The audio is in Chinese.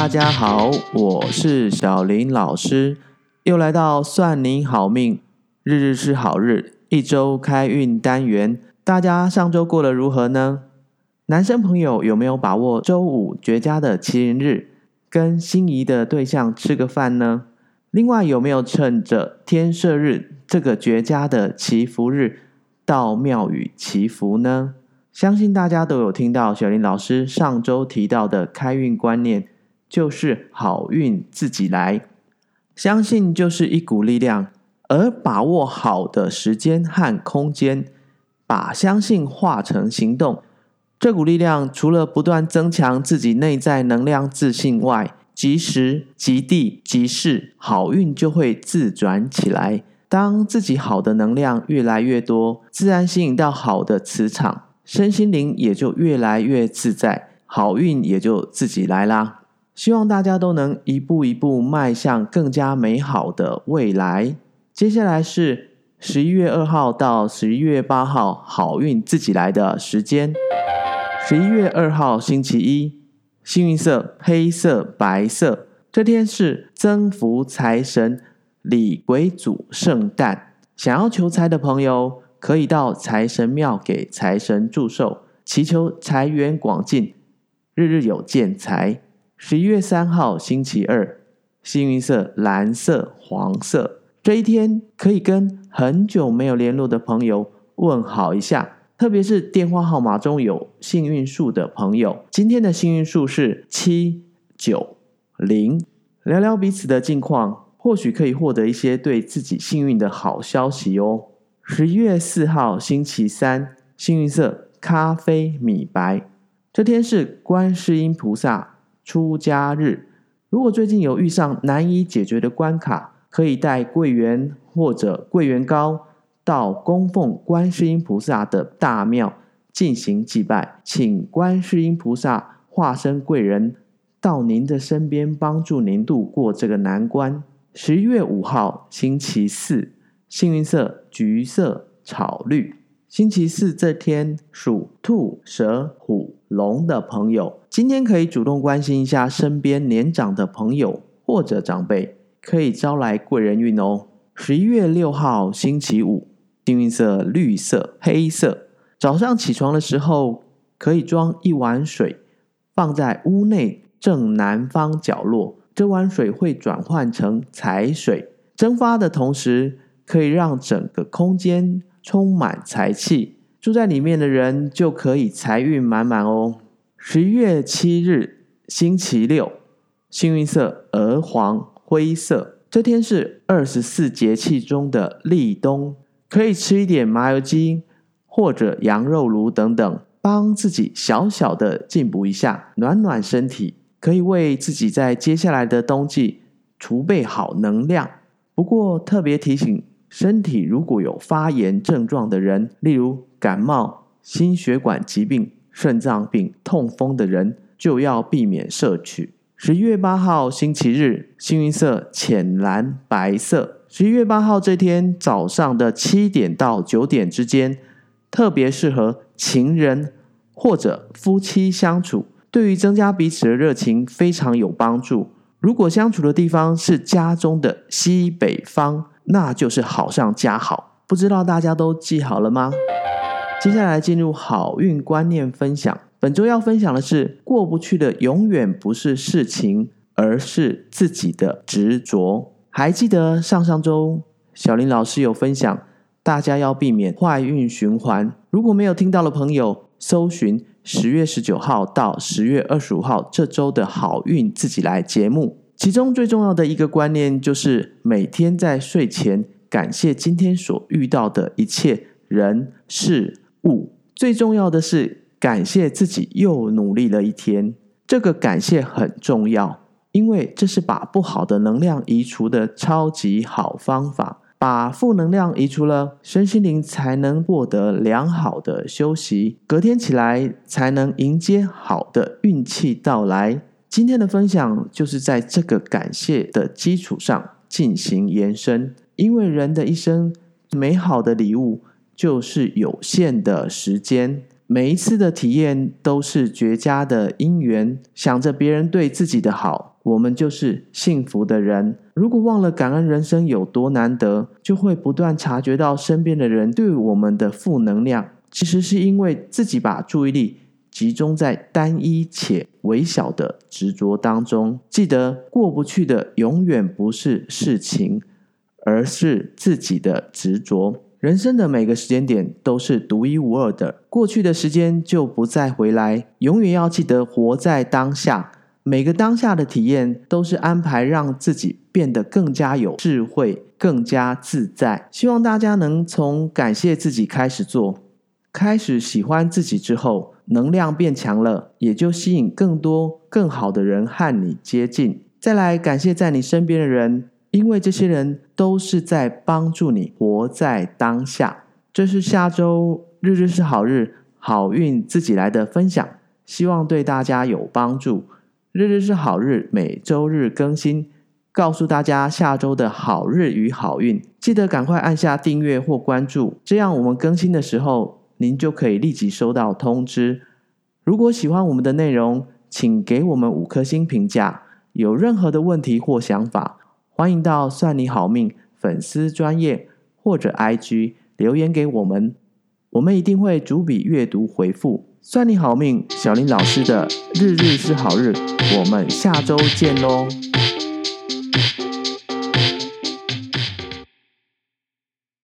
大家好，我是小林老师，又来到算你好命，日日是好日，一周开运单元。大家上周过得如何呢？男生朋友有没有把握周五绝佳的麒麟日，跟心仪的对象吃个饭呢？另外，有没有趁着天赦日这个绝佳的祈福日，到庙宇祈福呢？相信大家都有听到小林老师上周提到的开运观念，就是好运自己来。相信就是一股力量，而把握好的时间和空间，把相信化成行动。这股力量除了不断增强自己内在能量自信外，即时即地即事，好运就会自转起来。当自己好的能量越来越多，自然吸引到好的磁场。身心灵也就越来越自在，好运也就自己来啦。希望大家都能一步一步迈向更加美好的未来。接下来是十一月二号到十一月八号，好运自己来的时间。十一月二号星期一，幸运色黑色、白色。这天是增福财神李鬼祖圣诞，想要求财的朋友，可以到财神庙给财神祝寿，祈求财源广进，日日有见财。十一月三号星期二，幸运色蓝色、黄色。这一天可以跟很久没有联络的朋友问好一下，特别是电话号码中有幸运数的朋友。今天的幸运数是七九零，聊聊彼此的近况，或许可以获得一些对自己幸运的好消息哦。十一月四号星期三，幸运色咖啡米白。这天是观世音菩萨出家日。如果最近有遇上难以解决的关卡，可以带桂圆或者桂圆糕到供奉观世音菩萨的大庙进行祭拜，请观世音菩萨化身贵人到您的身边，帮助您度过这个难关。十一月五号星期四。幸运色橘色、草绿。星期四这天属兔、蛇、虎、龙的朋友，今天可以主动关心一下身边年长的朋友或者长辈，可以招来贵人运哦。十一月六号星期五，幸运色绿色、黑色。早上起床的时候，可以装一碗水，放在屋内正南方角落，这碗水会转换成财水，蒸发的同时。可以让整个空间充满财气，住在里面的人就可以财运满满哦。十一月七日，星期六，幸运色鹅黄灰色。这天是二十四节气中的立冬，可以吃一点麻油鸡或者羊肉炉等等，帮自己小小的进补一下，暖暖身体，可以为自己在接下来的冬季储备好能量。不过特别提醒。身体如果有发炎症状的人，例如感冒、心血管疾病、肾脏病、痛风的人，就要避免摄取。十一月八号星期日，幸运色浅蓝白色。十一月八号这天早上的七点到九点之间，特别适合情人或者夫妻相处，对于增加彼此的热情非常有帮助。如果相处的地方是家中的西北方。那就是好上加好，不知道大家都记好了吗？接下来进入好运观念分享。本周要分享的是，过不去的永远不是事情，而是自己的执着。还记得上上周小林老师有分享，大家要避免坏运循环。如果没有听到的朋友，搜寻十月十九号到十月二十五号这周的好运自己来节目。其中最重要的一个观念就是每天在睡前感谢今天所遇到的一切人事物。最重要的是感谢自己又努力了一天。这个感谢很重要，因为这是把不好的能量移除的超级好方法。把负能量移除了，身心灵才能获得良好的休息，隔天起来才能迎接好的运气到来。今天的分享就是在这个感谢的基础上进行延伸，因为人的一生美好的礼物就是有限的时间，每一次的体验都是绝佳的因缘。想着别人对自己的好，我们就是幸福的人。如果忘了感恩人生有多难得，就会不断察觉到身边的人对我们的负能量，其实是因为自己把注意力集中在单一且微小的执着当中。记得过不去的永远不是事情，而是自己的执着。人生的每个时间点都是独一无二的，过去的时间就不再回来。永远要记得活在当下，每个当下的体验都是安排，让自己变得更加有智慧、更加自在。希望大家能从感谢自己开始做，开始喜欢自己之后，能量变强了，也就吸引更多更好的人和你接近。再来感谢在你身边的人。因为这些人都是在帮助你活在当下。这是下周日日是好日，好运自己来的分享，希望对大家有帮助。日日是好日，每周日更新，告诉大家下周的好日与好运。记得赶快按下订阅或关注，这样我们更新的时候，您就可以立即收到通知。如果喜欢我们的内容，请给我们五颗星评价。有任何的问题或想法，欢迎到算你好命粉丝专业或者 IG 留言给我们，我们一定会逐笔阅读回复。算你好命，小林老师的日日是好日，我们下周见喽。